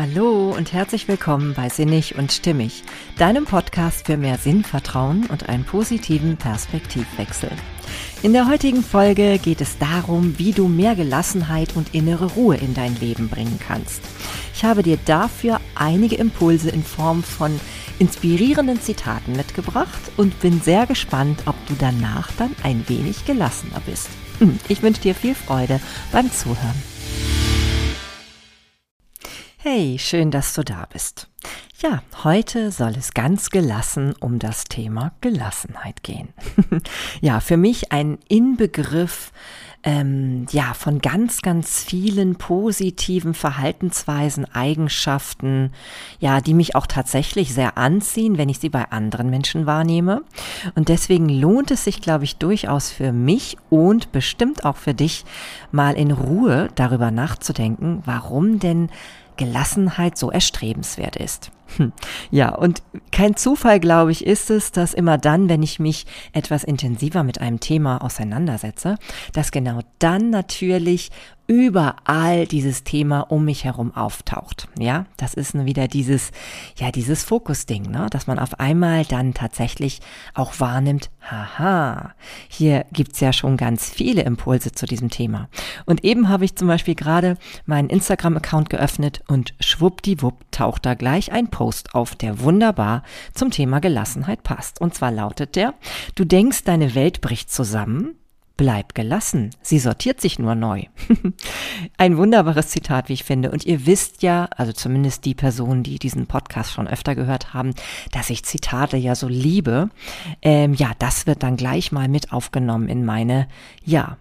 Hallo und herzlich willkommen bei Sinnig und Stimmig, deinem Podcast für mehr Sinnvertrauen und einen positiven Perspektivwechsel. In der heutigen Folge geht es darum, wie du mehr Gelassenheit und innere Ruhe in dein Leben bringen kannst. Ich habe dir dafür einige Impulse in Form von inspirierenden Zitaten mitgebracht und bin sehr gespannt, ob du danach dann ein wenig gelassener bist. Ich wünsche dir viel Freude beim Zuhören. Hey, schön, dass du da bist. Ja, heute soll es ganz gelassen um das Thema Gelassenheit gehen. ja, für mich ein Inbegriff ähm, ja von ganz, ganz vielen positiven Verhaltensweisen, Eigenschaften, ja, die mich auch tatsächlich sehr anziehen, wenn ich sie bei anderen Menschen wahrnehme. Und deswegen lohnt es sich, glaube ich, durchaus für mich und bestimmt auch für dich, mal in Ruhe darüber nachzudenken, warum denn Gelassenheit so erstrebenswert ist. Hm. Ja, und kein Zufall, glaube ich, ist es, dass immer dann, wenn ich mich etwas intensiver mit einem Thema auseinandersetze, dass genau dann natürlich überall dieses Thema um mich herum auftaucht. Ja, das ist nur wieder dieses, ja, dieses Fokusding, ne? dass man auf einmal dann tatsächlich auch wahrnimmt, haha, hier gibt's ja schon ganz viele Impulse zu diesem Thema. Und eben habe ich zum Beispiel gerade meinen Instagram-Account geöffnet und schwuppdiwupp taucht da gleich ein Post auf, der wunderbar zum Thema Gelassenheit passt. Und zwar lautet der, du denkst, deine Welt bricht zusammen, Bleib gelassen, sie sortiert sich nur neu. Ein wunderbares Zitat, wie ich finde. Und ihr wisst ja, also zumindest die Personen, die diesen Podcast schon öfter gehört haben, dass ich Zitate ja so liebe. Ähm, ja, das wird dann gleich mal mit aufgenommen in meine, ja,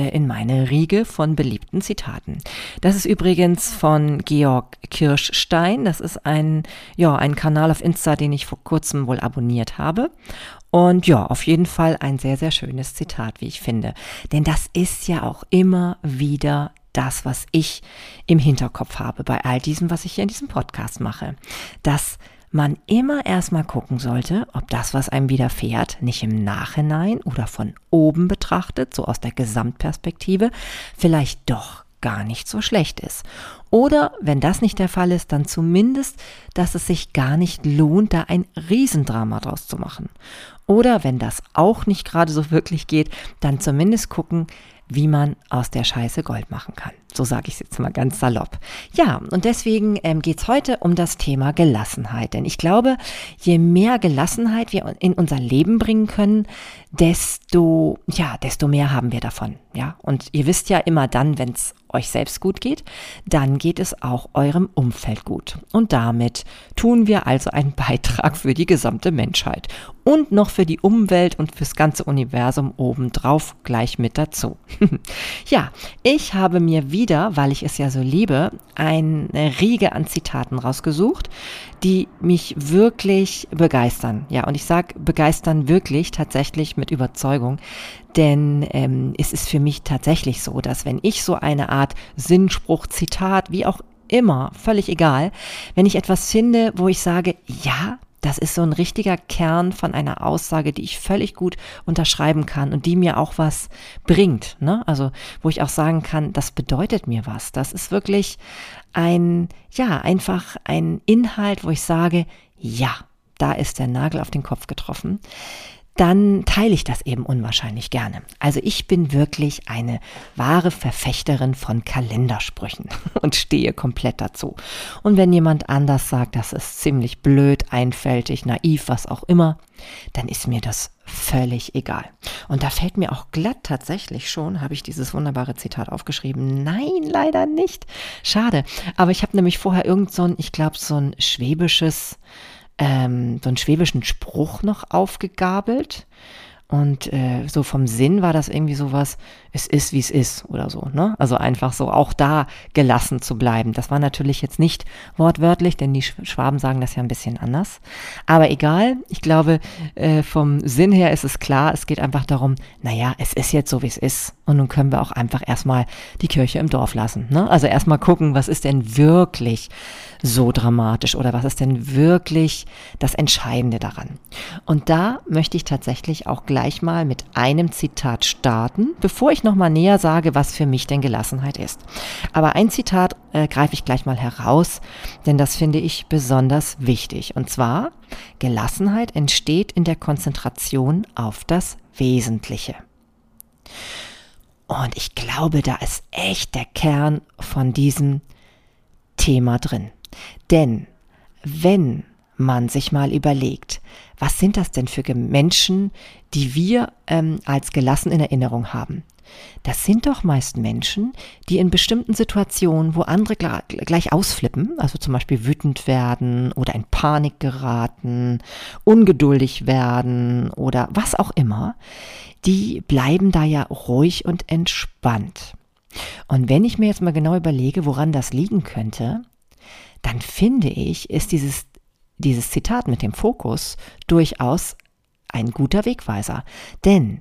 in meine Riege von beliebten Zitaten. Das ist übrigens von Georg Kirschstein. Das ist ein, ja, ein Kanal auf Insta, den ich vor kurzem wohl abonniert habe. Und ja, auf jeden Fall ein sehr, sehr schönes Zitat, wie ich finde. Denn das ist ja auch immer wieder das, was ich im Hinterkopf habe bei all diesem, was ich hier in diesem Podcast mache. Dass man immer erstmal gucken sollte, ob das, was einem widerfährt, nicht im Nachhinein oder von oben betrachtet, so aus der Gesamtperspektive, vielleicht doch gar nicht so schlecht ist. Oder wenn das nicht der Fall ist, dann zumindest, dass es sich gar nicht lohnt, da ein Riesendrama draus zu machen. Oder wenn das auch nicht gerade so wirklich geht, dann zumindest gucken, wie man aus der Scheiße Gold machen kann. So sage ich es jetzt mal ganz salopp. Ja, und deswegen ähm, geht es heute um das Thema Gelassenheit. Denn ich glaube, je mehr Gelassenheit wir in unser Leben bringen können, desto, ja, desto mehr haben wir davon. Ja, und ihr wisst ja immer dann, wenn es euch selbst gut geht, dann geht es auch eurem Umfeld gut. Und damit tun wir also einen Beitrag für die gesamte Menschheit und noch für die Umwelt und fürs ganze Universum obendrauf gleich mit dazu. ja, ich habe mir wieder, weil ich es ja so liebe, eine Riege an Zitaten rausgesucht, die mich wirklich begeistern. Ja, und ich sage begeistern wirklich tatsächlich mit Überzeugung, denn ähm, es ist für mich tatsächlich so, dass wenn ich so eine Art Sinnspruch, Zitat, wie auch immer, völlig egal, wenn ich etwas finde, wo ich sage, ja, das ist so ein richtiger Kern von einer Aussage, die ich völlig gut unterschreiben kann und die mir auch was bringt. Ne? Also wo ich auch sagen kann, das bedeutet mir was. Das ist wirklich ein, ja, einfach ein Inhalt, wo ich sage, ja, da ist der Nagel auf den Kopf getroffen dann teile ich das eben unwahrscheinlich gerne. Also ich bin wirklich eine wahre Verfechterin von Kalendersprüchen und stehe komplett dazu. Und wenn jemand anders sagt, das ist ziemlich blöd, einfältig, naiv, was auch immer, dann ist mir das völlig egal. Und da fällt mir auch glatt tatsächlich schon, habe ich dieses wunderbare Zitat aufgeschrieben. Nein, leider nicht. Schade. Aber ich habe nämlich vorher irgend so ein, ich glaube, so ein schwäbisches ähm, so einen schwäbischen Spruch noch aufgegabelt. Und äh, so vom Sinn war das irgendwie sowas, es ist, wie es ist oder so. Ne? Also einfach so auch da gelassen zu bleiben. Das war natürlich jetzt nicht wortwörtlich, denn die Schwaben sagen das ja ein bisschen anders. Aber egal, ich glaube, äh, vom Sinn her ist es klar, es geht einfach darum, naja, es ist jetzt so, wie es ist. Und nun können wir auch einfach erstmal die Kirche im Dorf lassen. Ne? Also erstmal gucken, was ist denn wirklich so dramatisch oder was ist denn wirklich das Entscheidende daran? Und da möchte ich tatsächlich auch gleich mal mit einem Zitat starten, bevor ich nochmal näher sage, was für mich denn Gelassenheit ist. Aber ein Zitat äh, greife ich gleich mal heraus, denn das finde ich besonders wichtig. Und zwar, Gelassenheit entsteht in der Konzentration auf das Wesentliche. Und ich glaube, da ist echt der Kern von diesem Thema drin. Denn wenn man sich mal überlegt, was sind das denn für Menschen, die wir ähm, als gelassen in Erinnerung haben? Das sind doch meist Menschen, die in bestimmten Situationen, wo andere gleich ausflippen, also zum Beispiel wütend werden oder in Panik geraten, ungeduldig werden oder was auch immer, die bleiben da ja ruhig und entspannt. Und wenn ich mir jetzt mal genau überlege, woran das liegen könnte, dann finde ich, ist dieses, dieses Zitat mit dem Fokus durchaus ein guter Wegweiser. Denn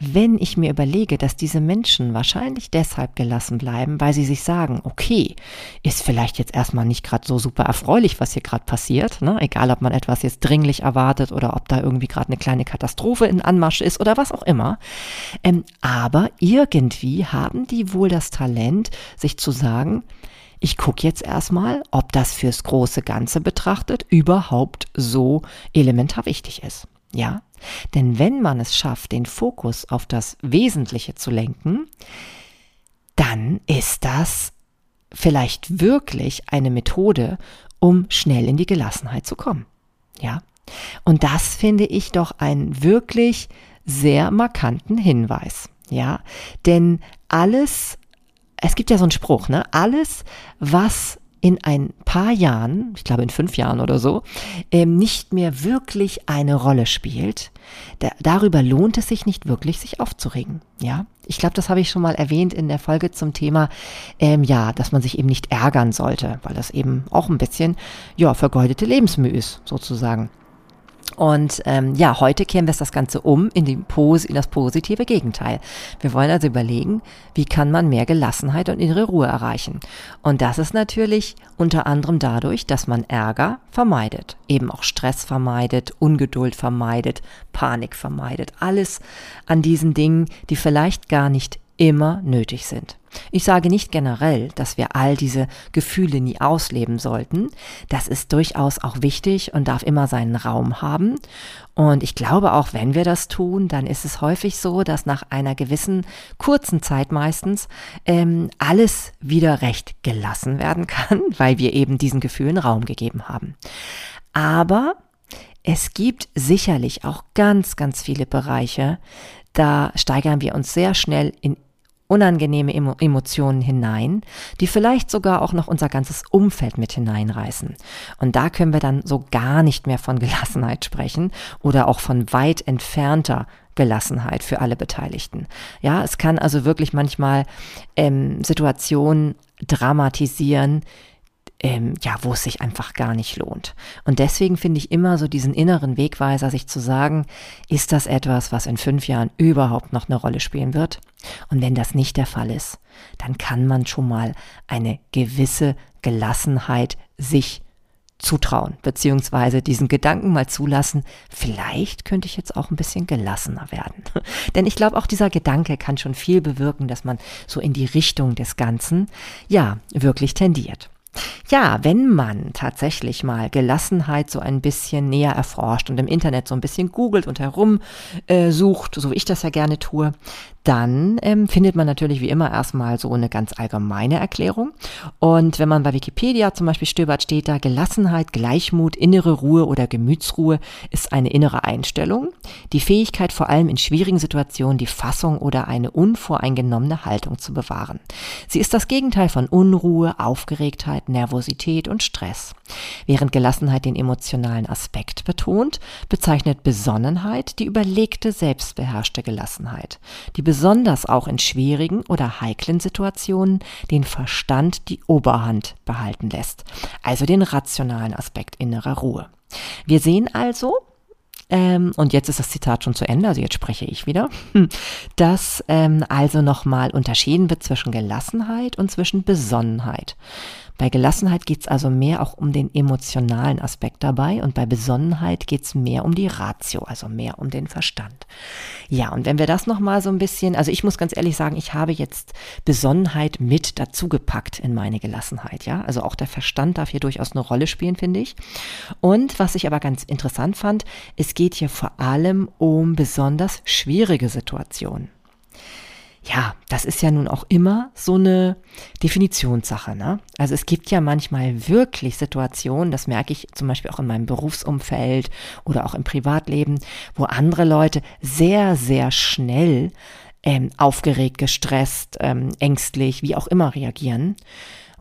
wenn ich mir überlege, dass diese Menschen wahrscheinlich deshalb gelassen bleiben, weil sie sich sagen, okay, ist vielleicht jetzt erstmal nicht gerade so super erfreulich, was hier gerade passiert, ne? egal ob man etwas jetzt dringlich erwartet oder ob da irgendwie gerade eine kleine Katastrophe in Anmarsch ist oder was auch immer. Ähm, aber irgendwie haben die wohl das Talent, sich zu sagen, ich gucke jetzt erstmal, ob das fürs große Ganze betrachtet überhaupt so elementar wichtig ist. Ja, denn wenn man es schafft, den Fokus auf das Wesentliche zu lenken, dann ist das vielleicht wirklich eine Methode, um schnell in die Gelassenheit zu kommen. Ja, und das finde ich doch einen wirklich sehr markanten Hinweis. Ja, denn alles, es gibt ja so einen Spruch, ne? Alles, was in ein paar Jahren, ich glaube in fünf Jahren oder so, ähm, nicht mehr wirklich eine Rolle spielt, da, darüber lohnt es sich nicht wirklich, sich aufzuregen. Ja, ich glaube, das habe ich schon mal erwähnt in der Folge zum Thema, ähm, ja, dass man sich eben nicht ärgern sollte, weil das eben auch ein bisschen, ja, vergeudete Lebensmühe ist, sozusagen. Und ähm, ja, heute kehren wir das Ganze um in, die Pos in das positive Gegenteil. Wir wollen also überlegen, wie kann man mehr Gelassenheit und innere Ruhe erreichen. Und das ist natürlich unter anderem dadurch, dass man Ärger vermeidet, eben auch Stress vermeidet, Ungeduld vermeidet, Panik vermeidet. Alles an diesen Dingen, die vielleicht gar nicht immer nötig sind. Ich sage nicht generell, dass wir all diese Gefühle nie ausleben sollten. Das ist durchaus auch wichtig und darf immer seinen Raum haben. Und ich glaube auch, wenn wir das tun, dann ist es häufig so, dass nach einer gewissen kurzen Zeit meistens ähm, alles wieder recht gelassen werden kann, weil wir eben diesen Gefühlen Raum gegeben haben. Aber es gibt sicherlich auch ganz, ganz viele Bereiche, da steigern wir uns sehr schnell in unangenehme Emotionen hinein, die vielleicht sogar auch noch unser ganzes Umfeld mit hineinreißen. Und da können wir dann so gar nicht mehr von Gelassenheit sprechen oder auch von weit entfernter Gelassenheit für alle Beteiligten. Ja, es kann also wirklich manchmal ähm, Situationen dramatisieren, ähm, ja, wo es sich einfach gar nicht lohnt. Und deswegen finde ich immer so diesen inneren Wegweiser, sich zu sagen, ist das etwas, was in fünf Jahren überhaupt noch eine Rolle spielen wird? Und wenn das nicht der Fall ist, dann kann man schon mal eine gewisse Gelassenheit sich zutrauen, beziehungsweise diesen Gedanken mal zulassen, vielleicht könnte ich jetzt auch ein bisschen gelassener werden. Denn ich glaube, auch dieser Gedanke kann schon viel bewirken, dass man so in die Richtung des Ganzen, ja, wirklich tendiert. Ja, wenn man tatsächlich mal Gelassenheit so ein bisschen näher erforscht und im Internet so ein bisschen googelt und herumsucht, äh, so wie ich das ja gerne tue, dann ähm, findet man natürlich wie immer erstmal so eine ganz allgemeine Erklärung. Und wenn man bei Wikipedia zum Beispiel stöbert, steht da Gelassenheit, Gleichmut, innere Ruhe oder Gemütsruhe ist eine innere Einstellung. Die Fähigkeit, vor allem in schwierigen Situationen die Fassung oder eine unvoreingenommene Haltung zu bewahren. Sie ist das Gegenteil von Unruhe, Aufgeregtheit, Nervosität und Stress. Während Gelassenheit den emotionalen Aspekt betont, bezeichnet Besonnenheit die überlegte, selbstbeherrschte Gelassenheit. Die besonders auch in schwierigen oder heiklen Situationen den Verstand die Oberhand behalten lässt, also den rationalen Aspekt innerer Ruhe. Wir sehen also, ähm, und jetzt ist das Zitat schon zu Ende, also jetzt spreche ich wieder, dass ähm, also nochmal unterschieden wird zwischen Gelassenheit und zwischen Besonnenheit. Bei Gelassenheit geht es also mehr auch um den emotionalen Aspekt dabei und bei Besonnenheit geht es mehr um die Ratio, also mehr um den Verstand. Ja, und wenn wir das nochmal so ein bisschen, also ich muss ganz ehrlich sagen, ich habe jetzt Besonnenheit mit dazu gepackt in meine Gelassenheit, ja. Also auch der Verstand darf hier durchaus eine Rolle spielen, finde ich. Und was ich aber ganz interessant fand, es geht hier vor allem um besonders schwierige Situationen ja, das ist ja nun auch immer so eine Definitionssache. Ne? Also es gibt ja manchmal wirklich Situationen, das merke ich zum Beispiel auch in meinem Berufsumfeld oder auch im Privatleben, wo andere Leute sehr, sehr schnell ähm, aufgeregt, gestresst, ähm, ängstlich, wie auch immer reagieren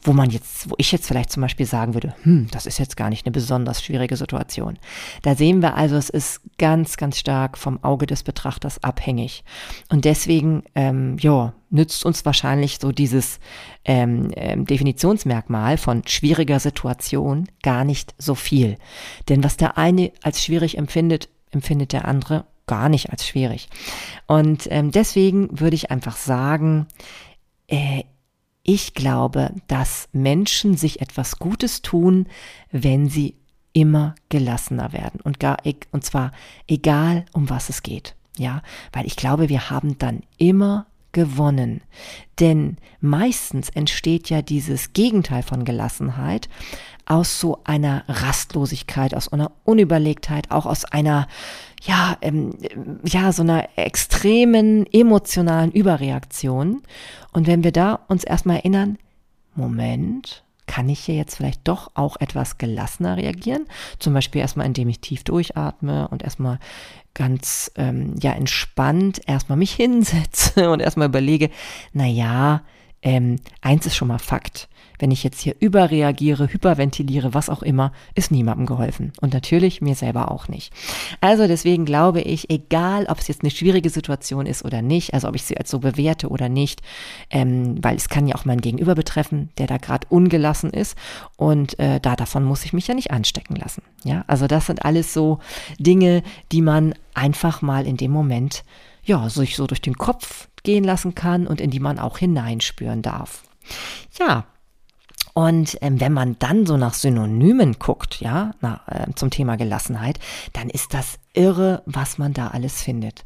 wo man jetzt, wo ich jetzt vielleicht zum Beispiel sagen würde, hm, das ist jetzt gar nicht eine besonders schwierige Situation. Da sehen wir also, es ist ganz, ganz stark vom Auge des Betrachters abhängig. Und deswegen, ähm, ja, nützt uns wahrscheinlich so dieses ähm, ähm, Definitionsmerkmal von schwieriger Situation gar nicht so viel. Denn was der eine als schwierig empfindet, empfindet der andere gar nicht als schwierig. Und ähm, deswegen würde ich einfach sagen, äh, ich glaube, dass Menschen sich etwas Gutes tun, wenn sie immer gelassener werden und gar, und zwar egal um was es geht. Ja, weil ich glaube, wir haben dann immer gewonnen. Denn meistens entsteht ja dieses Gegenteil von Gelassenheit aus so einer Rastlosigkeit, aus einer Unüberlegtheit, auch aus einer, ja, ähm, ja, so einer extremen emotionalen Überreaktion. Und wenn wir da uns erstmal erinnern, Moment, kann ich hier jetzt vielleicht doch auch etwas gelassener reagieren? Zum Beispiel erstmal, indem ich tief durchatme und erstmal ganz ähm, ja entspannt erstmal mich hinsetze und erstmal überlege, na ja, ähm, eins ist schon mal Fakt wenn ich jetzt hier überreagiere, hyperventiliere, was auch immer, ist niemandem geholfen. Und natürlich mir selber auch nicht. Also deswegen glaube ich, egal ob es jetzt eine schwierige Situation ist oder nicht, also ob ich sie als so bewerte oder nicht, ähm, weil es kann ja auch mein Gegenüber betreffen, der da gerade ungelassen ist. Und äh, da davon muss ich mich ja nicht anstecken lassen. Ja, also das sind alles so Dinge, die man einfach mal in dem Moment ja, sich so durch den Kopf gehen lassen kann und in die man auch hineinspüren darf. Ja, und ähm, wenn man dann so nach Synonymen guckt, ja, na, äh, zum Thema Gelassenheit, dann ist das irre, was man da alles findet.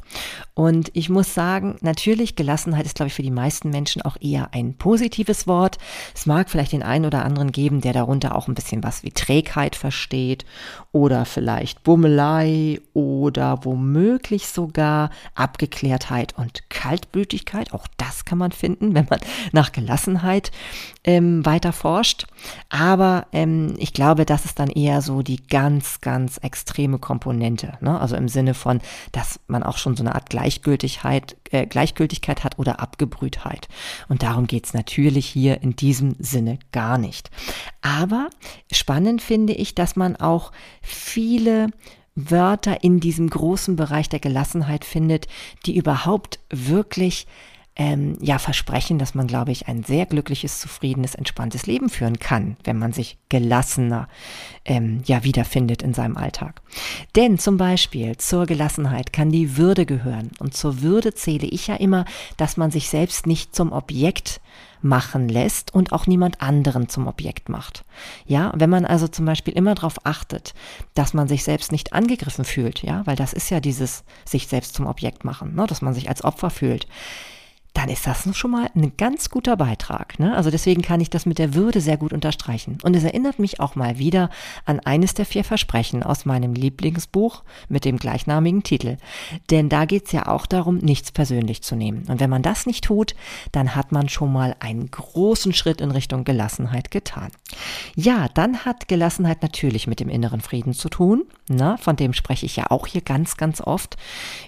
Und ich muss sagen, natürlich, Gelassenheit ist, glaube ich, für die meisten Menschen auch eher ein positives Wort. Es mag vielleicht den einen oder anderen geben, der darunter auch ein bisschen was wie Trägheit versteht oder vielleicht Bummelei oder womöglich sogar Abgeklärtheit und Kaltblütigkeit. Auch das kann man finden, wenn man nach Gelassenheit ähm, weiter forscht. Aber ähm, ich glaube, das ist dann eher so die ganz, ganz extreme Komponente. Ne? Also im Sinne von, dass man auch schon so eine Art Gleichgültigkeit, äh, Gleichgültigkeit hat oder Abgebrühtheit. Und darum geht es natürlich hier in diesem Sinne gar nicht. Aber spannend finde ich, dass man auch viele Wörter in diesem großen Bereich der Gelassenheit findet, die überhaupt wirklich ähm, ja versprechen, dass man, glaube ich, ein sehr glückliches, zufriedenes, entspanntes Leben führen kann, wenn man sich gelassener ähm, ja wiederfindet in seinem Alltag. Denn zum Beispiel zur Gelassenheit kann die Würde gehören. Und zur Würde zähle ich ja immer, dass man sich selbst nicht zum Objekt machen lässt und auch niemand anderen zum Objekt macht. Ja, wenn man also zum Beispiel immer darauf achtet, dass man sich selbst nicht angegriffen fühlt, ja, weil das ist ja dieses sich selbst zum Objekt machen, ne, dass man sich als Opfer fühlt dann ist das schon mal ein ganz guter Beitrag. Ne? Also deswegen kann ich das mit der Würde sehr gut unterstreichen. Und es erinnert mich auch mal wieder an eines der vier Versprechen aus meinem Lieblingsbuch mit dem gleichnamigen Titel. Denn da geht es ja auch darum, nichts persönlich zu nehmen. Und wenn man das nicht tut, dann hat man schon mal einen großen Schritt in Richtung Gelassenheit getan. Ja, dann hat Gelassenheit natürlich mit dem inneren Frieden zu tun. Ne? Von dem spreche ich ja auch hier ganz, ganz oft.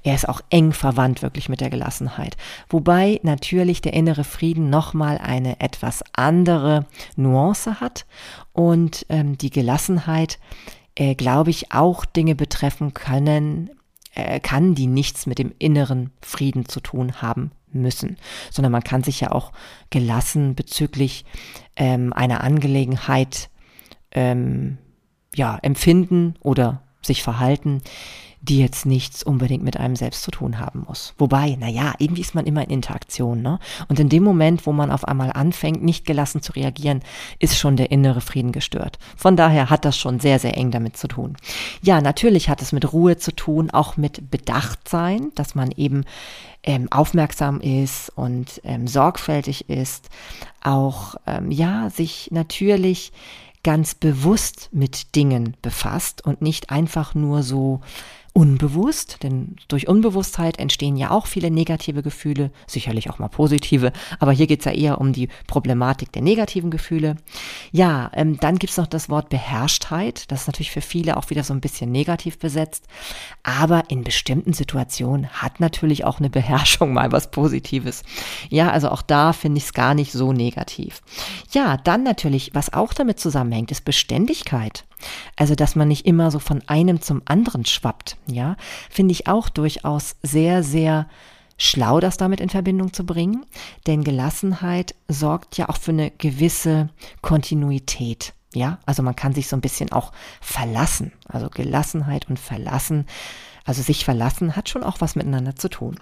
Er ist auch eng verwandt wirklich mit der Gelassenheit. Wobei natürlich der innere Frieden nochmal eine etwas andere Nuance hat und ähm, die Gelassenheit, äh, glaube ich, auch Dinge betreffen können, äh, kann, die nichts mit dem inneren Frieden zu tun haben müssen, sondern man kann sich ja auch gelassen bezüglich ähm, einer Angelegenheit ähm, ja, empfinden oder sich verhalten, die jetzt nichts unbedingt mit einem selbst zu tun haben muss. Wobei, naja, irgendwie ist man immer in Interaktion, ne? Und in dem Moment, wo man auf einmal anfängt, nicht gelassen zu reagieren, ist schon der innere Frieden gestört. Von daher hat das schon sehr, sehr eng damit zu tun. Ja, natürlich hat es mit Ruhe zu tun, auch mit Bedachtsein, dass man eben ähm, aufmerksam ist und ähm, sorgfältig ist, auch ähm, ja sich natürlich ganz bewusst mit Dingen befasst und nicht einfach nur so unbewusst, denn durch Unbewusstheit entstehen ja auch viele negative Gefühle, sicherlich auch mal positive, aber hier geht's ja eher um die Problematik der negativen Gefühle. Ja, ähm, dann gibt's noch das Wort Beherrschtheit, das ist natürlich für viele auch wieder so ein bisschen negativ besetzt, aber in bestimmten Situationen hat natürlich auch eine Beherrschung mal was Positives. Ja, also auch da finde ich es gar nicht so negativ. Ja, dann natürlich, was auch damit zusammenhängt, ist Beständigkeit. Also, dass man nicht immer so von einem zum anderen schwappt, ja, finde ich auch durchaus sehr, sehr schlau, das damit in Verbindung zu bringen. Denn Gelassenheit sorgt ja auch für eine gewisse Kontinuität. Ja, also man kann sich so ein bisschen auch verlassen. Also Gelassenheit und Verlassen also sich verlassen hat schon auch was miteinander zu tun.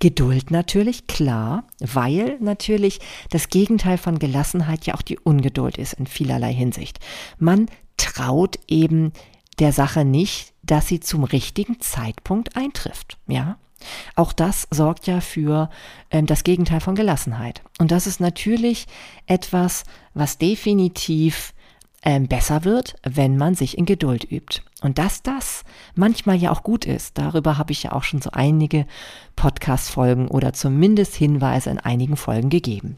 Geduld natürlich, klar, weil natürlich das Gegenteil von Gelassenheit ja auch die Ungeduld ist in vielerlei Hinsicht. Man traut eben der Sache nicht, dass sie zum richtigen Zeitpunkt eintrifft. Ja, auch das sorgt ja für ähm, das Gegenteil von Gelassenheit. Und das ist natürlich etwas, was definitiv ähm, besser wird, wenn man sich in Geduld übt. Und dass das manchmal ja auch gut ist, darüber habe ich ja auch schon so einige Podcast-Folgen oder zumindest Hinweise in einigen Folgen gegeben.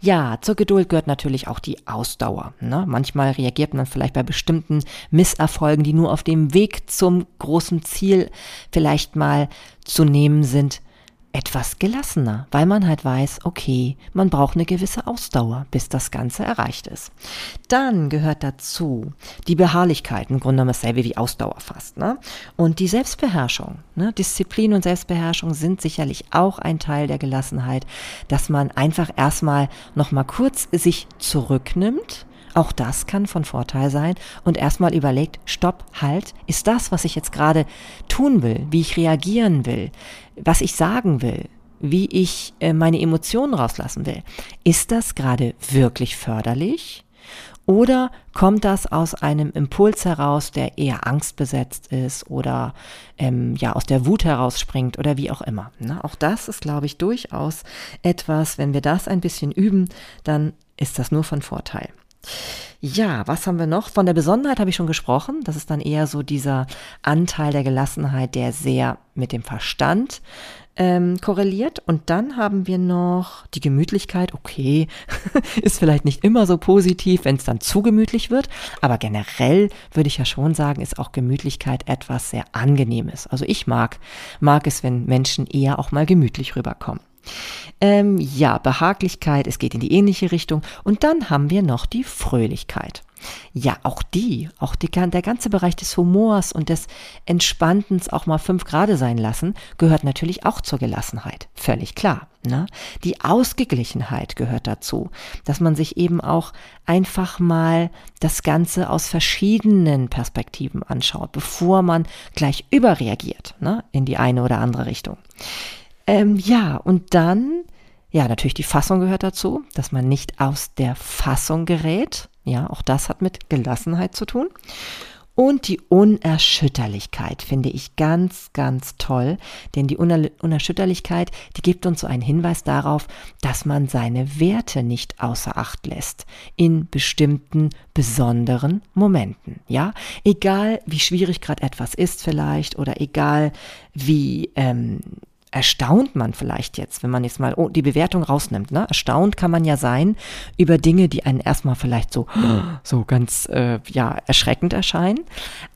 Ja, zur Geduld gehört natürlich auch die Ausdauer. Ne? Manchmal reagiert man vielleicht bei bestimmten Misserfolgen, die nur auf dem Weg zum großen Ziel vielleicht mal zu nehmen sind, etwas gelassener, weil man halt weiß, okay, man braucht eine gewisse Ausdauer, bis das Ganze erreicht ist. Dann gehört dazu die Beharrlichkeit, im Grunde genommen dasselbe wie Ausdauer fast, ne? Und die Selbstbeherrschung, ne? Disziplin und Selbstbeherrschung sind sicherlich auch ein Teil der Gelassenheit, dass man einfach erstmal nochmal kurz sich zurücknimmt, auch das kann von Vorteil sein und erstmal überlegt, stopp, halt, ist das, was ich jetzt gerade tun will, wie ich reagieren will, was ich sagen will, wie ich äh, meine Emotionen rauslassen will, ist das gerade wirklich förderlich? Oder kommt das aus einem Impuls heraus, der eher angstbesetzt ist oder ähm, ja aus der Wut herausspringt oder wie auch immer? Ne? Auch das ist, glaube ich, durchaus etwas, wenn wir das ein bisschen üben, dann ist das nur von Vorteil. Ja, was haben wir noch? Von der Besonnenheit habe ich schon gesprochen. Das ist dann eher so dieser Anteil der Gelassenheit, der sehr mit dem Verstand ähm, korreliert. Und dann haben wir noch die Gemütlichkeit. Okay, ist vielleicht nicht immer so positiv, wenn es dann zu gemütlich wird. Aber generell würde ich ja schon sagen, ist auch Gemütlichkeit etwas sehr Angenehmes. Also ich mag, mag es, wenn Menschen eher auch mal gemütlich rüberkommen. Ähm, ja, Behaglichkeit, es geht in die ähnliche Richtung. Und dann haben wir noch die Fröhlichkeit. Ja, auch die, auch die, der ganze Bereich des Humors und des Entspanntens auch mal fünf Grade sein lassen, gehört natürlich auch zur Gelassenheit. Völlig klar. Ne? Die Ausgeglichenheit gehört dazu, dass man sich eben auch einfach mal das Ganze aus verschiedenen Perspektiven anschaut, bevor man gleich überreagiert ne? in die eine oder andere Richtung. Ähm, ja, und dann, ja, natürlich die Fassung gehört dazu, dass man nicht aus der Fassung gerät. Ja, auch das hat mit Gelassenheit zu tun. Und die Unerschütterlichkeit finde ich ganz, ganz toll, denn die Unerschütterlichkeit, die gibt uns so einen Hinweis darauf, dass man seine Werte nicht außer Acht lässt in bestimmten besonderen Momenten. Ja, egal wie schwierig gerade etwas ist vielleicht oder egal wie ähm, erstaunt man vielleicht jetzt, wenn man jetzt mal oh, die Bewertung rausnimmt. Ne? Erstaunt kann man ja sein über Dinge, die einen erstmal vielleicht so, so ganz äh, ja, erschreckend erscheinen.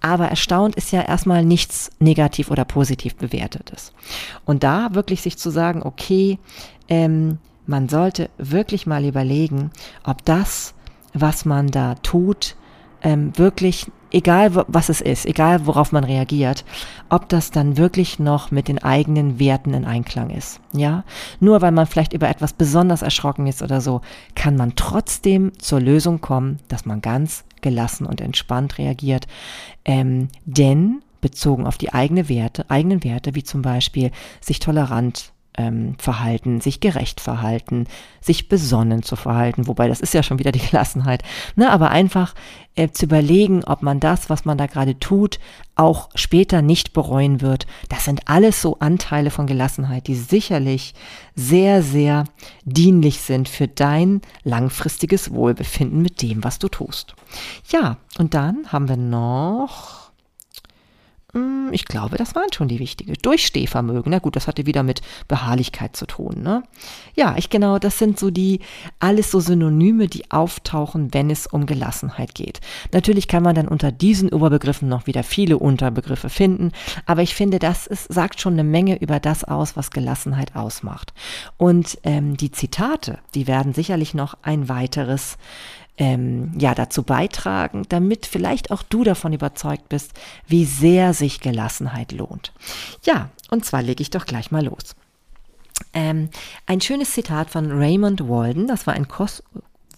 Aber erstaunt ist ja erstmal nichts negativ oder positiv bewertetes. Und da wirklich sich zu sagen, okay, ähm, man sollte wirklich mal überlegen, ob das, was man da tut, ähm, wirklich, egal was es ist, egal worauf man reagiert, ob das dann wirklich noch mit den eigenen Werten in Einklang ist. Ja, nur weil man vielleicht über etwas besonders erschrocken ist oder so, kann man trotzdem zur Lösung kommen, dass man ganz gelassen und entspannt reagiert. Ähm, denn bezogen auf die eigene Werte, eigenen Werte, wie zum Beispiel sich tolerant ähm, verhalten, sich gerecht verhalten, sich besonnen zu verhalten, wobei das ist ja schon wieder die Gelassenheit, ne, aber einfach äh, zu überlegen, ob man das, was man da gerade tut, auch später nicht bereuen wird. Das sind alles so Anteile von Gelassenheit, die sicherlich sehr, sehr dienlich sind für dein langfristiges Wohlbefinden mit dem, was du tust. Ja, und dann haben wir noch ich glaube, das waren schon die wichtigen. Durchstehvermögen. Na gut, das hatte wieder mit Beharrlichkeit zu tun. Ne? Ja, ich genau, das sind so die, alles so Synonyme, die auftauchen, wenn es um Gelassenheit geht. Natürlich kann man dann unter diesen Oberbegriffen noch wieder viele Unterbegriffe finden, aber ich finde, das ist, sagt schon eine Menge über das aus, was Gelassenheit ausmacht. Und ähm, die Zitate, die werden sicherlich noch ein weiteres ähm, ja dazu beitragen, damit vielleicht auch du davon überzeugt bist, wie sehr sich Gelassenheit lohnt. Ja, und zwar lege ich doch gleich mal los. Ähm, ein schönes Zitat von Raymond Walden, das war ein Kos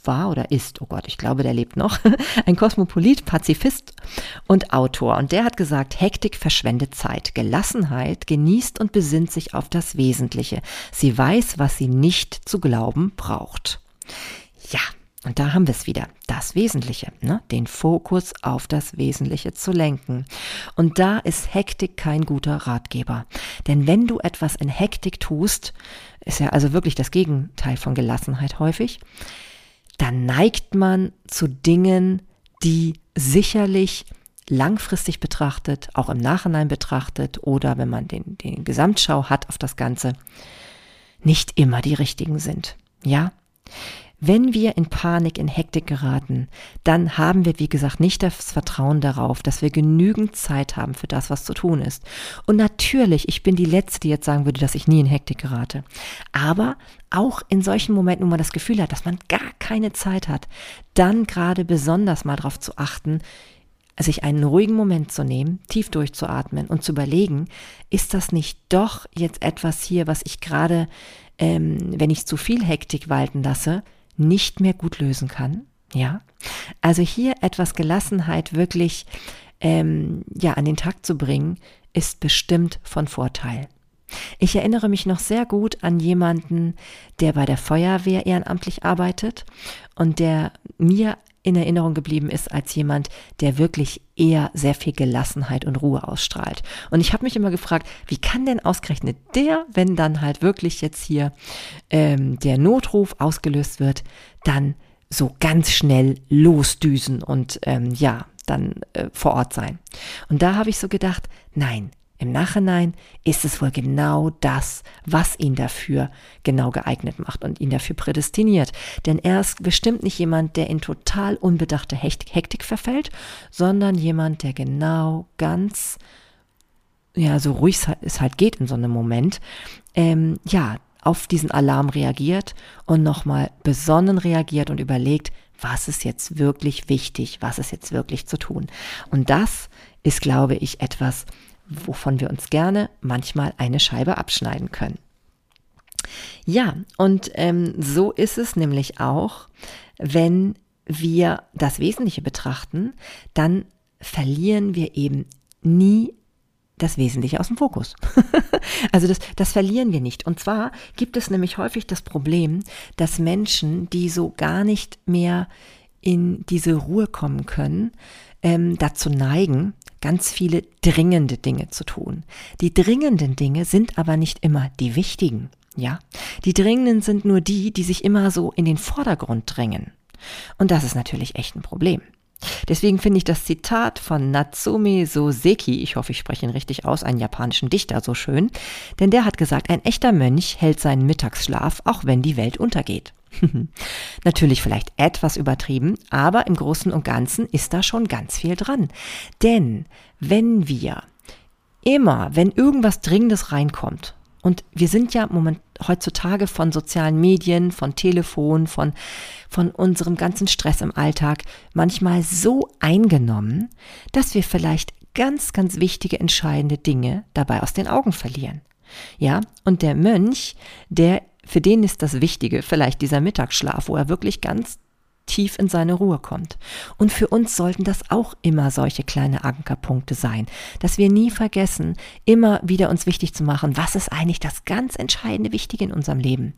war oder ist, oh Gott, ich glaube, der lebt noch, ein Kosmopolit, Pazifist und Autor. Und der hat gesagt, Hektik verschwendet Zeit, Gelassenheit genießt und besinnt sich auf das Wesentliche. Sie weiß, was sie nicht zu glauben braucht. Ja, und da haben wir es wieder, das Wesentliche, ne? den Fokus auf das Wesentliche zu lenken. Und da ist Hektik kein guter Ratgeber. Denn wenn du etwas in Hektik tust, ist ja also wirklich das Gegenteil von Gelassenheit häufig, dann neigt man zu Dingen, die sicherlich langfristig betrachtet, auch im Nachhinein betrachtet oder wenn man den, den Gesamtschau hat auf das Ganze, nicht immer die richtigen sind. Ja? Wenn wir in Panik, in Hektik geraten, dann haben wir, wie gesagt, nicht das Vertrauen darauf, dass wir genügend Zeit haben für das, was zu tun ist. Und natürlich, ich bin die Letzte, die jetzt sagen würde, dass ich nie in Hektik gerate. Aber auch in solchen Momenten, wo man das Gefühl hat, dass man gar keine Zeit hat, dann gerade besonders mal darauf zu achten, sich einen ruhigen Moment zu nehmen, tief durchzuatmen und zu überlegen, ist das nicht doch jetzt etwas hier, was ich gerade, ähm, wenn ich zu viel Hektik walten lasse, nicht mehr gut lösen kann. Ja, also hier etwas Gelassenheit wirklich ähm, ja an den Tag zu bringen, ist bestimmt von Vorteil. Ich erinnere mich noch sehr gut an jemanden, der bei der Feuerwehr ehrenamtlich arbeitet und der mir in Erinnerung geblieben ist als jemand, der wirklich eher sehr viel Gelassenheit und Ruhe ausstrahlt. Und ich habe mich immer gefragt, wie kann denn ausgerechnet der, wenn dann halt wirklich jetzt hier ähm, der Notruf ausgelöst wird, dann so ganz schnell losdüsen und ähm, ja, dann äh, vor Ort sein. Und da habe ich so gedacht, nein, im Nachhinein ist es wohl genau das, was ihn dafür genau geeignet macht und ihn dafür prädestiniert. Denn er ist bestimmt nicht jemand, der in total unbedachte Hektik verfällt, sondern jemand, der genau ganz, ja, so ruhig es halt geht in so einem Moment, ähm, ja, auf diesen Alarm reagiert und nochmal besonnen reagiert und überlegt, was ist jetzt wirklich wichtig, was ist jetzt wirklich zu tun. Und das ist, glaube ich, etwas, wovon wir uns gerne manchmal eine Scheibe abschneiden können. Ja, und ähm, so ist es nämlich auch, wenn wir das Wesentliche betrachten, dann verlieren wir eben nie das Wesentliche aus dem Fokus. also das, das verlieren wir nicht. Und zwar gibt es nämlich häufig das Problem, dass Menschen, die so gar nicht mehr in diese Ruhe kommen können, ähm, dazu neigen, ganz viele dringende Dinge zu tun. Die dringenden Dinge sind aber nicht immer die wichtigen. Ja, die dringenden sind nur die, die sich immer so in den Vordergrund drängen. Und das ist natürlich echt ein Problem. Deswegen finde ich das Zitat von Natsume Soseki, ich hoffe, ich spreche ihn richtig aus, einen japanischen Dichter, so schön, denn der hat gesagt, ein echter Mönch hält seinen Mittagsschlaf, auch wenn die Welt untergeht. Natürlich vielleicht etwas übertrieben, aber im Großen und Ganzen ist da schon ganz viel dran. Denn wenn wir immer, wenn irgendwas Dringendes reinkommt, Und wir sind ja moment, heutzutage von sozialen Medien, von Telefon, von, von unserem ganzen Stress im Alltag manchmal so eingenommen, dass wir vielleicht ganz, ganz wichtige, entscheidende Dinge dabei aus den Augen verlieren. Ja, und der Mönch, der, für den ist das Wichtige vielleicht dieser Mittagsschlaf, wo er wirklich ganz tief in seine Ruhe kommt. Und für uns sollten das auch immer solche kleine Ankerpunkte sein, dass wir nie vergessen, immer wieder uns wichtig zu machen, was ist eigentlich das ganz entscheidende Wichtige in unserem Leben.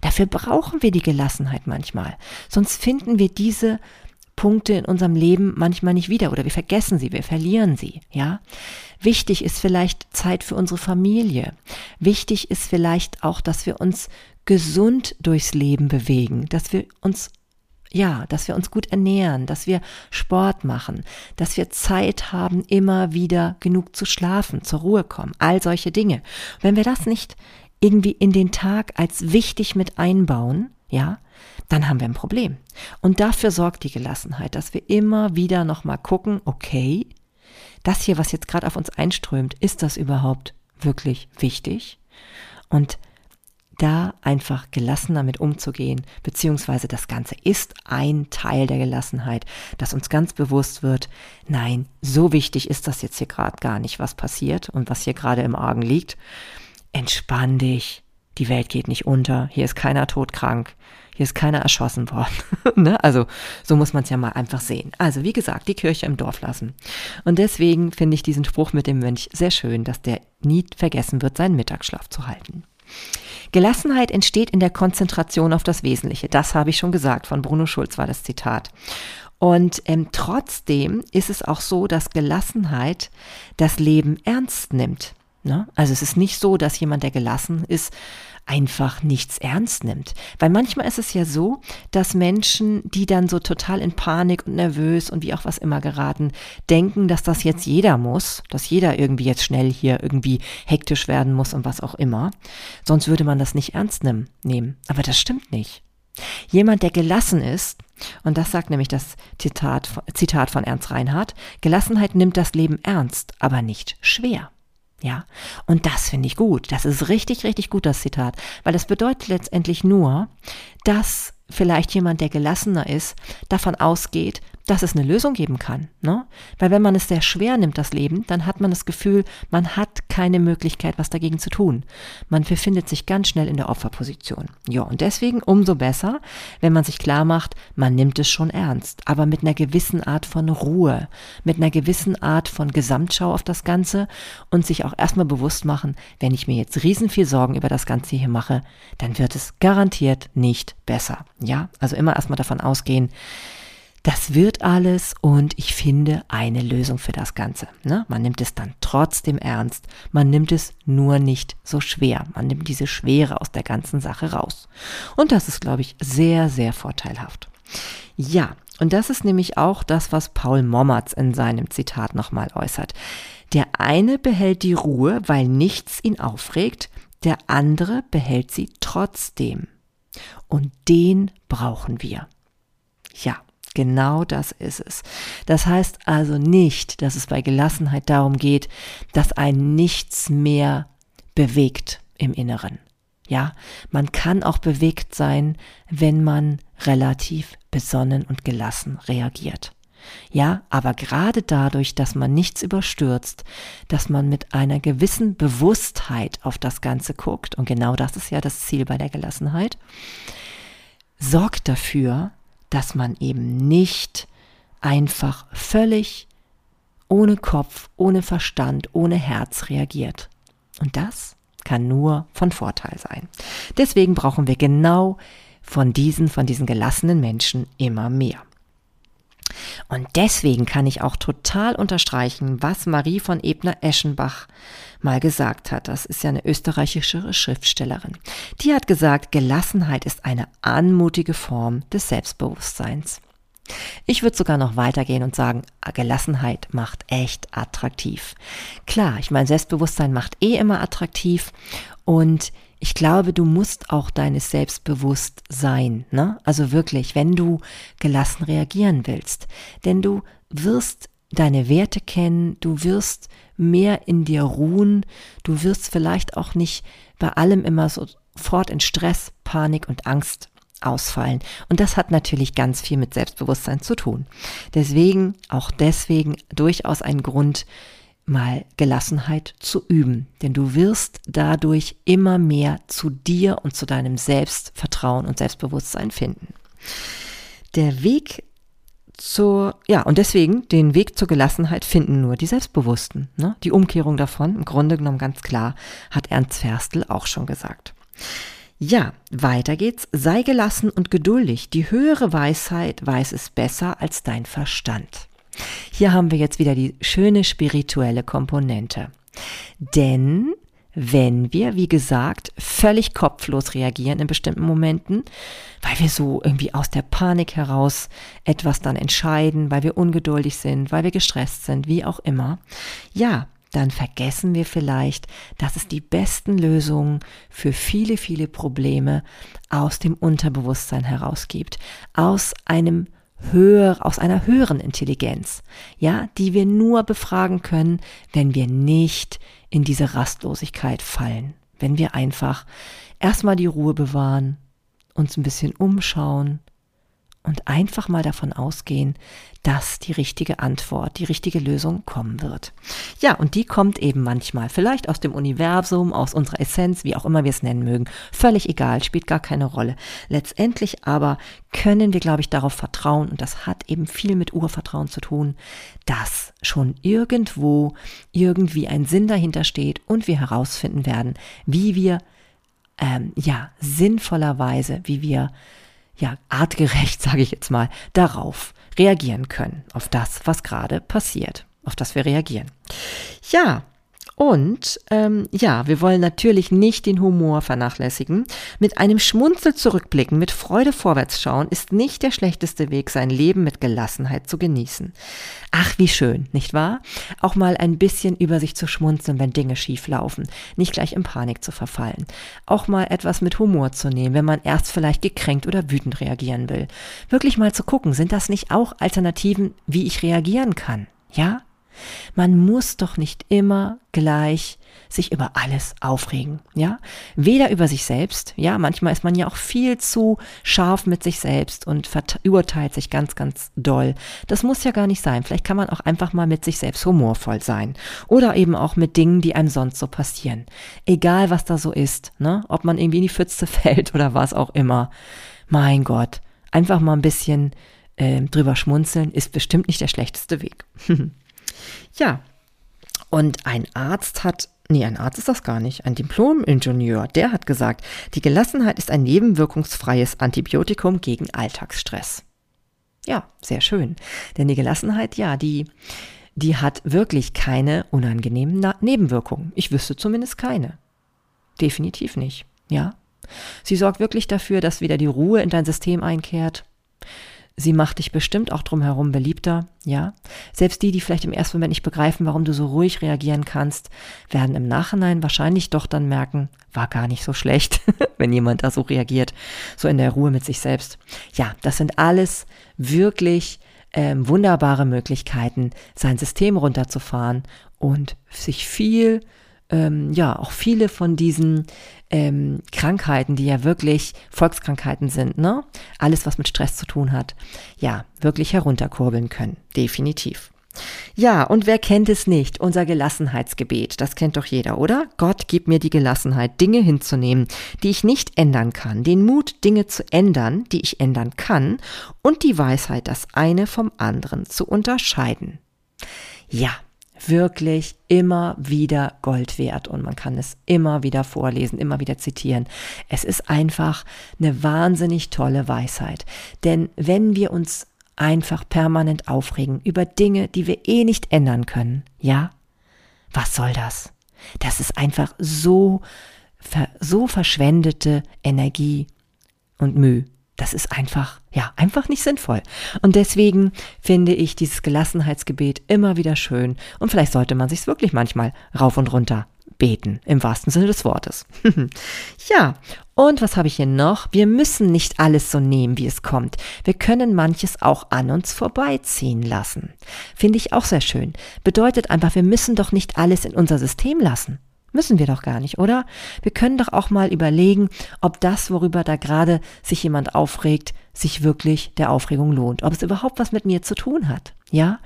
Dafür brauchen wir die Gelassenheit manchmal, sonst finden wir diese Punkte in unserem Leben manchmal nicht wieder oder wir vergessen sie, wir verlieren sie, ja. Wichtig ist vielleicht Zeit für unsere Familie. Wichtig ist vielleicht auch, dass wir uns gesund durchs Leben bewegen, dass wir uns ja, dass wir uns gut ernähren, dass wir Sport machen, dass wir Zeit haben, immer wieder genug zu schlafen, zur Ruhe kommen, all solche Dinge. Wenn wir das nicht irgendwie in den Tag als wichtig mit einbauen, ja, dann haben wir ein Problem. Und dafür sorgt die Gelassenheit, dass wir immer wieder nochmal gucken, okay, das hier, was jetzt gerade auf uns einströmt, ist das überhaupt wirklich wichtig? Und da einfach gelassen damit umzugehen, beziehungsweise das Ganze ist ein Teil der Gelassenheit, dass uns ganz bewusst wird, nein, so wichtig ist das jetzt hier gerade gar nicht, was passiert und was hier gerade im Argen liegt. Entspann dich, die Welt geht nicht unter, hier ist keiner todkrank, hier ist keiner erschossen worden. ne? Also so muss man es ja mal einfach sehen. Also wie gesagt, die Kirche im Dorf lassen. Und deswegen finde ich diesen Spruch mit dem Mönch sehr schön, dass der nie vergessen wird, seinen Mittagsschlaf zu halten. Gelassenheit entsteht in der Konzentration auf das Wesentliche. Das habe ich schon gesagt. Von Bruno Schulz war das Zitat. Und ähm, trotzdem ist es auch so, dass Gelassenheit das Leben ernst nimmt. Ne? Also es ist nicht so, dass jemand, der gelassen ist, einfach nichts ernst nimmt. Weil manchmal ist es ja so, dass Menschen, die dann so total in Panik und nervös und wie auch was immer geraten, denken, dass das jetzt jeder muss, dass jeder irgendwie jetzt schnell hier irgendwie hektisch werden muss und was auch immer. Sonst würde man das nicht ernst nehmen. Aber das stimmt nicht. Jemand, der gelassen ist, und das sagt nämlich das Zitat, Zitat von Ernst Reinhardt, Gelassenheit nimmt das Leben ernst, aber nicht schwer. Ja, und das finde ich gut. Das ist richtig, richtig gut, das Zitat, weil es bedeutet letztendlich nur, dass vielleicht jemand, der gelassener ist, davon ausgeht, dass es eine Lösung geben kann. Ne? Weil wenn man es sehr schwer nimmt, das Leben, dann hat man das Gefühl, man hat keine Möglichkeit, was dagegen zu tun. Man befindet sich ganz schnell in der Opferposition. Ja, und deswegen umso besser, wenn man sich klar macht, man nimmt es schon ernst, aber mit einer gewissen Art von Ruhe, mit einer gewissen Art von Gesamtschau auf das Ganze und sich auch erstmal bewusst machen, wenn ich mir jetzt riesen viel Sorgen über das Ganze hier mache, dann wird es garantiert nicht besser. Ja, also immer erstmal davon ausgehen, das wird alles und ich finde eine Lösung für das Ganze. Ne? Man nimmt es dann trotzdem ernst, man nimmt es nur nicht so schwer. Man nimmt diese Schwere aus der ganzen Sache raus. Und das ist, glaube ich, sehr, sehr vorteilhaft. Ja, und das ist nämlich auch das, was Paul Mommerz in seinem Zitat nochmal äußert. Der eine behält die Ruhe, weil nichts ihn aufregt, der andere behält sie trotzdem. Und den brauchen wir. Ja, Genau das ist es. Das heißt also nicht, dass es bei Gelassenheit darum geht, dass ein nichts mehr bewegt im Inneren. Ja, man kann auch bewegt sein, wenn man relativ besonnen und gelassen reagiert. Ja, aber gerade dadurch, dass man nichts überstürzt, dass man mit einer gewissen Bewusstheit auf das Ganze guckt, und genau das ist ja das Ziel bei der Gelassenheit, sorgt dafür, dass man eben nicht einfach völlig ohne Kopf, ohne Verstand, ohne Herz reagiert. Und das kann nur von Vorteil sein. Deswegen brauchen wir genau von diesen, von diesen gelassenen Menschen immer mehr. Und deswegen kann ich auch total unterstreichen, was Marie von Ebner-Eschenbach mal gesagt hat. Das ist ja eine österreichische Schriftstellerin. Die hat gesagt, Gelassenheit ist eine anmutige Form des Selbstbewusstseins. Ich würde sogar noch weitergehen und sagen, Gelassenheit macht echt attraktiv. Klar, ich meine, Selbstbewusstsein macht eh immer attraktiv und ich glaube, du musst auch deines Selbstbewusst sein, ne? Also wirklich, wenn du gelassen reagieren willst. Denn du wirst deine Werte kennen, du wirst mehr in dir ruhen, du wirst vielleicht auch nicht bei allem immer sofort in Stress, Panik und Angst ausfallen. Und das hat natürlich ganz viel mit Selbstbewusstsein zu tun. Deswegen, auch deswegen durchaus ein Grund, mal Gelassenheit zu üben. Denn du wirst dadurch immer mehr zu dir und zu deinem Selbstvertrauen und Selbstbewusstsein finden. Der Weg zur, ja, und deswegen den Weg zur Gelassenheit finden nur die Selbstbewussten. Ne? Die Umkehrung davon, im Grunde genommen ganz klar, hat Ernst Ferstel auch schon gesagt. Ja, weiter geht's. Sei gelassen und geduldig. Die höhere Weisheit weiß es besser als dein Verstand. Hier haben wir jetzt wieder die schöne spirituelle Komponente. Denn wenn wir, wie gesagt, völlig kopflos reagieren in bestimmten Momenten, weil wir so irgendwie aus der Panik heraus etwas dann entscheiden, weil wir ungeduldig sind, weil wir gestresst sind, wie auch immer, ja, dann vergessen wir vielleicht, dass es die besten Lösungen für viele, viele Probleme aus dem Unterbewusstsein heraus gibt, aus einem höher, aus einer höheren Intelligenz, ja, die wir nur befragen können, wenn wir nicht in diese Rastlosigkeit fallen, wenn wir einfach erstmal die Ruhe bewahren, uns ein bisschen umschauen, und einfach mal davon ausgehen, dass die richtige Antwort, die richtige Lösung kommen wird. Ja, und die kommt eben manchmal vielleicht aus dem Universum, aus unserer Essenz, wie auch immer wir es nennen mögen. Völlig egal, spielt gar keine Rolle. Letztendlich aber können wir, glaube ich, darauf vertrauen, und das hat eben viel mit Urvertrauen zu tun, dass schon irgendwo irgendwie ein Sinn dahinter steht und wir herausfinden werden, wie wir, ähm, ja, sinnvollerweise, wie wir ja, artgerecht, sage ich jetzt mal, darauf reagieren können, auf das, was gerade passiert, auf das wir reagieren. Ja, und ähm, ja, wir wollen natürlich nicht den Humor vernachlässigen. Mit einem Schmunzel zurückblicken, mit Freude vorwärts schauen, ist nicht der schlechteste Weg, sein Leben mit Gelassenheit zu genießen. Ach, wie schön, nicht wahr? Auch mal ein bisschen über sich zu schmunzeln, wenn Dinge schief laufen, nicht gleich in Panik zu verfallen. Auch mal etwas mit Humor zu nehmen, wenn man erst vielleicht gekränkt oder wütend reagieren will. Wirklich mal zu gucken, sind das nicht auch Alternativen, wie ich reagieren kann? Ja? Man muss doch nicht immer gleich sich über alles aufregen, ja? Weder über sich selbst, ja, manchmal ist man ja auch viel zu scharf mit sich selbst und urteilt sich ganz, ganz doll. Das muss ja gar nicht sein. Vielleicht kann man auch einfach mal mit sich selbst humorvoll sein. Oder eben auch mit Dingen, die einem sonst so passieren. Egal, was da so ist, ne? Ob man irgendwie in die Pfütze fällt oder was auch immer. Mein Gott, einfach mal ein bisschen äh, drüber schmunzeln ist bestimmt nicht der schlechteste Weg. Ja, und ein Arzt hat, nee, ein Arzt ist das gar nicht, ein Diplom-Ingenieur, der hat gesagt, die Gelassenheit ist ein nebenwirkungsfreies Antibiotikum gegen Alltagsstress. Ja, sehr schön. Denn die Gelassenheit, ja, die, die hat wirklich keine unangenehmen Na Nebenwirkungen. Ich wüsste zumindest keine. Definitiv nicht, ja. Sie sorgt wirklich dafür, dass wieder die Ruhe in dein System einkehrt. Sie macht dich bestimmt auch drumherum beliebter, ja. Selbst die, die vielleicht im ersten Moment nicht begreifen, warum du so ruhig reagieren kannst, werden im Nachhinein wahrscheinlich doch dann merken, war gar nicht so schlecht, wenn jemand da so reagiert, so in der Ruhe mit sich selbst. Ja, das sind alles wirklich ähm, wunderbare Möglichkeiten, sein System runterzufahren und sich viel ähm, ja auch viele von diesen ähm, Krankheiten, die ja wirklich Volkskrankheiten sind, ne? Alles, was mit Stress zu tun hat, ja, wirklich herunterkurbeln können. Definitiv. Ja, und wer kennt es nicht? Unser Gelassenheitsgebet. Das kennt doch jeder, oder? Gott gib mir die Gelassenheit, Dinge hinzunehmen, die ich nicht ändern kann, den Mut, Dinge zu ändern, die ich ändern kann, und die Weisheit, das eine vom anderen zu unterscheiden. Ja, wirklich immer wieder Gold wert und man kann es immer wieder vorlesen, immer wieder zitieren. Es ist einfach eine wahnsinnig tolle Weisheit. Denn wenn wir uns einfach permanent aufregen über Dinge, die wir eh nicht ändern können, ja, was soll das? Das ist einfach so, so verschwendete Energie und Mühe. Das ist einfach, ja, einfach nicht sinnvoll. Und deswegen finde ich dieses Gelassenheitsgebet immer wieder schön und vielleicht sollte man sich wirklich manchmal rauf und runter beten, im wahrsten Sinne des Wortes. ja, und was habe ich hier noch? Wir müssen nicht alles so nehmen, wie es kommt. Wir können manches auch an uns vorbeiziehen lassen. Finde ich auch sehr schön. Bedeutet einfach, wir müssen doch nicht alles in unser System lassen. Müssen wir doch gar nicht, oder? Wir können doch auch mal überlegen, ob das, worüber da gerade sich jemand aufregt, sich wirklich der Aufregung lohnt. Ob es überhaupt was mit mir zu tun hat. Ja?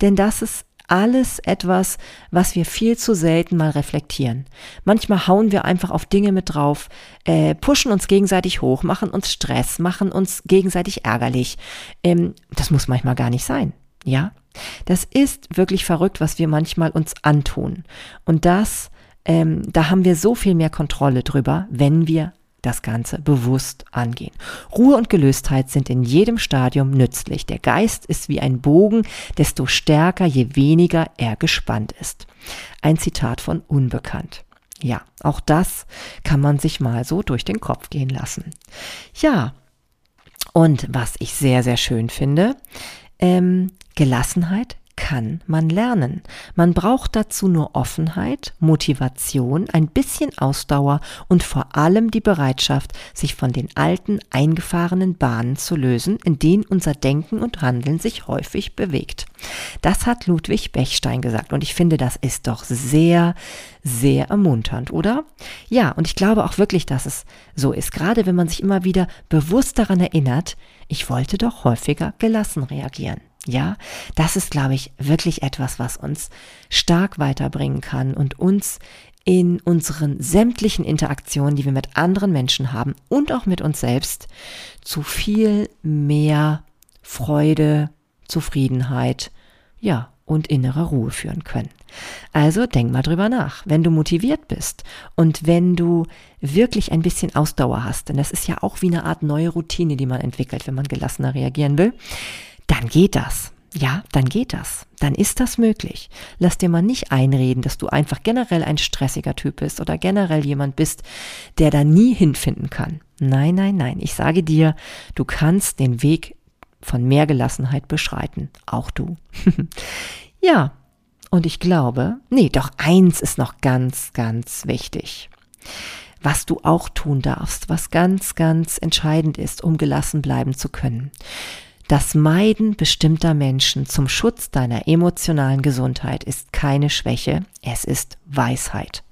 Denn das ist alles etwas, was wir viel zu selten mal reflektieren. Manchmal hauen wir einfach auf Dinge mit drauf, äh, pushen uns gegenseitig hoch, machen uns Stress, machen uns gegenseitig ärgerlich. Ähm, das muss manchmal gar nicht sein. Ja, das ist wirklich verrückt, was wir manchmal uns antun. Und das, ähm, da haben wir so viel mehr Kontrolle drüber, wenn wir das Ganze bewusst angehen. Ruhe und Gelöstheit sind in jedem Stadium nützlich. Der Geist ist wie ein Bogen, desto stärker, je weniger er gespannt ist. Ein Zitat von Unbekannt. Ja, auch das kann man sich mal so durch den Kopf gehen lassen. Ja, und was ich sehr, sehr schön finde, ähm, Gelassenheit kann man lernen. Man braucht dazu nur Offenheit, Motivation, ein bisschen Ausdauer und vor allem die Bereitschaft, sich von den alten, eingefahrenen Bahnen zu lösen, in denen unser Denken und Handeln sich häufig bewegt. Das hat Ludwig Bechstein gesagt und ich finde, das ist doch sehr, sehr ermunternd, oder? Ja, und ich glaube auch wirklich, dass es so ist, gerade wenn man sich immer wieder bewusst daran erinnert, ich wollte doch häufiger gelassen reagieren. Ja, das ist, glaube ich, wirklich etwas, was uns stark weiterbringen kann und uns in unseren sämtlichen Interaktionen, die wir mit anderen Menschen haben und auch mit uns selbst, zu viel mehr Freude, Zufriedenheit, ja, und innere Ruhe führen können. Also denk mal drüber nach. Wenn du motiviert bist und wenn du wirklich ein bisschen Ausdauer hast, denn das ist ja auch wie eine Art neue Routine, die man entwickelt, wenn man gelassener reagieren will, dann geht das. Ja, dann geht das. Dann ist das möglich. Lass dir mal nicht einreden, dass du einfach generell ein stressiger Typ bist oder generell jemand bist, der da nie hinfinden kann. Nein, nein, nein. Ich sage dir, du kannst den Weg von mehr Gelassenheit beschreiten. Auch du. ja, und ich glaube, nee, doch eins ist noch ganz, ganz wichtig. Was du auch tun darfst, was ganz, ganz entscheidend ist, um gelassen bleiben zu können. Das Meiden bestimmter Menschen zum Schutz deiner emotionalen Gesundheit ist keine Schwäche, es ist Weisheit.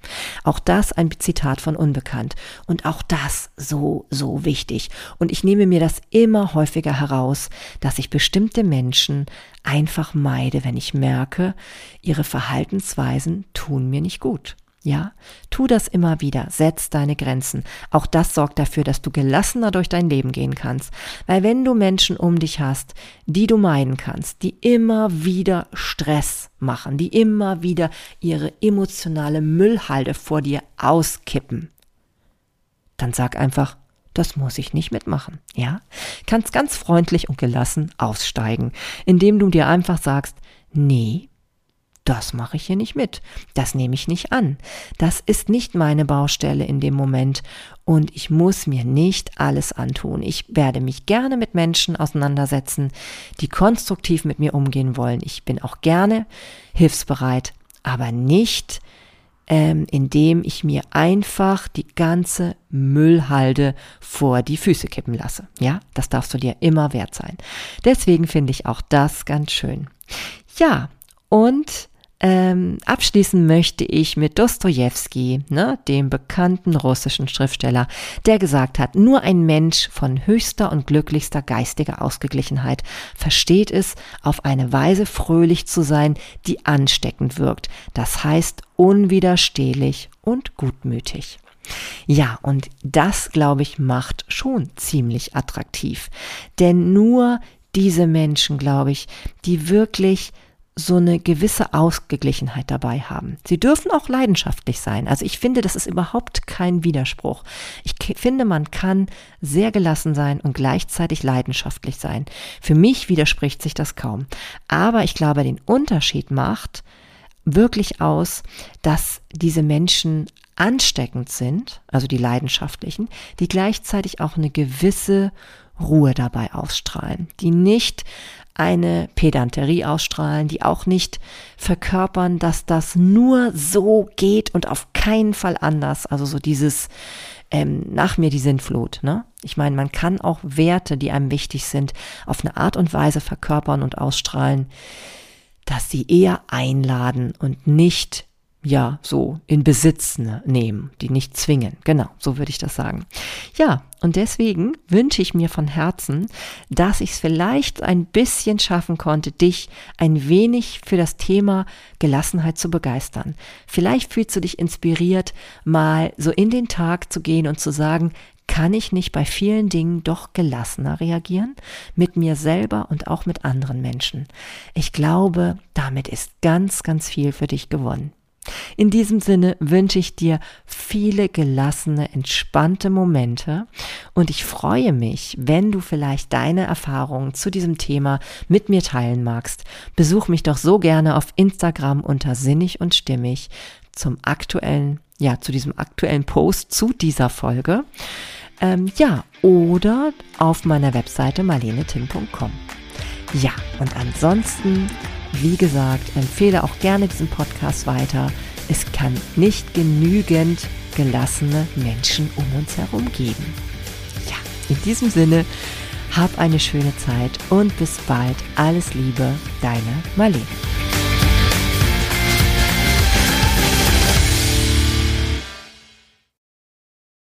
Auch das ein Zitat von Unbekannt. Und auch das so, so wichtig. Und ich nehme mir das immer häufiger heraus, dass ich bestimmte Menschen einfach meide, wenn ich merke, ihre Verhaltensweisen tun mir nicht gut. Ja, tu das immer wieder, setz deine Grenzen. Auch das sorgt dafür, dass du gelassener durch dein Leben gehen kannst. Weil wenn du Menschen um dich hast, die du meiden kannst, die immer wieder Stress machen, die immer wieder ihre emotionale Müllhalde vor dir auskippen, dann sag einfach, das muss ich nicht mitmachen, ja? Kannst ganz freundlich und gelassen aussteigen, indem du dir einfach sagst, nee, das mache ich hier nicht mit, das nehme ich nicht an, das ist nicht meine Baustelle in dem Moment und ich muss mir nicht alles antun. Ich werde mich gerne mit Menschen auseinandersetzen, die konstruktiv mit mir umgehen wollen. Ich bin auch gerne hilfsbereit, aber nicht ähm, indem ich mir einfach die ganze Müllhalde vor die Füße kippen lasse. Ja, das darfst du dir immer wert sein. Deswegen finde ich auch das ganz schön. Ja, und ähm, abschließen möchte ich mit Dostoevsky, ne, dem bekannten russischen Schriftsteller, der gesagt hat, nur ein Mensch von höchster und glücklichster geistiger Ausgeglichenheit versteht es, auf eine Weise fröhlich zu sein, die ansteckend wirkt. Das heißt unwiderstehlich und gutmütig. Ja, und das, glaube ich, macht schon ziemlich attraktiv. Denn nur diese Menschen, glaube ich, die wirklich so eine gewisse Ausgeglichenheit dabei haben. Sie dürfen auch leidenschaftlich sein. Also ich finde, das ist überhaupt kein Widerspruch. Ich finde, man kann sehr gelassen sein und gleichzeitig leidenschaftlich sein. Für mich widerspricht sich das kaum. Aber ich glaube, den Unterschied macht wirklich aus, dass diese Menschen ansteckend sind, also die leidenschaftlichen, die gleichzeitig auch eine gewisse Ruhe dabei ausstrahlen, die nicht eine Pedanterie ausstrahlen, die auch nicht verkörpern, dass das nur so geht und auf keinen Fall anders. Also so dieses ähm, nach mir die Sinnflut. Ne? Ich meine, man kann auch Werte, die einem wichtig sind, auf eine Art und Weise verkörpern und ausstrahlen, dass sie eher einladen und nicht ja, so in Besitz ne, nehmen, die nicht zwingen. Genau, so würde ich das sagen. Ja, und deswegen wünsche ich mir von Herzen, dass ich es vielleicht ein bisschen schaffen konnte, dich ein wenig für das Thema Gelassenheit zu begeistern. Vielleicht fühlst du dich inspiriert, mal so in den Tag zu gehen und zu sagen, kann ich nicht bei vielen Dingen doch gelassener reagieren? Mit mir selber und auch mit anderen Menschen. Ich glaube, damit ist ganz, ganz viel für dich gewonnen. In diesem Sinne wünsche ich dir viele gelassene, entspannte Momente und ich freue mich, wenn du vielleicht deine Erfahrungen zu diesem Thema mit mir teilen magst. Besuch mich doch so gerne auf Instagram unter sinnig und stimmig zum aktuellen, ja, zu diesem aktuellen Post zu dieser Folge. Ähm, ja, oder auf meiner Webseite marlenetim.com. Ja, und ansonsten wie gesagt, empfehle auch gerne diesen Podcast weiter. Es kann nicht genügend gelassene Menschen um uns herum geben. Ja, in diesem Sinne, hab eine schöne Zeit und bis bald. Alles Liebe, deine Marlene.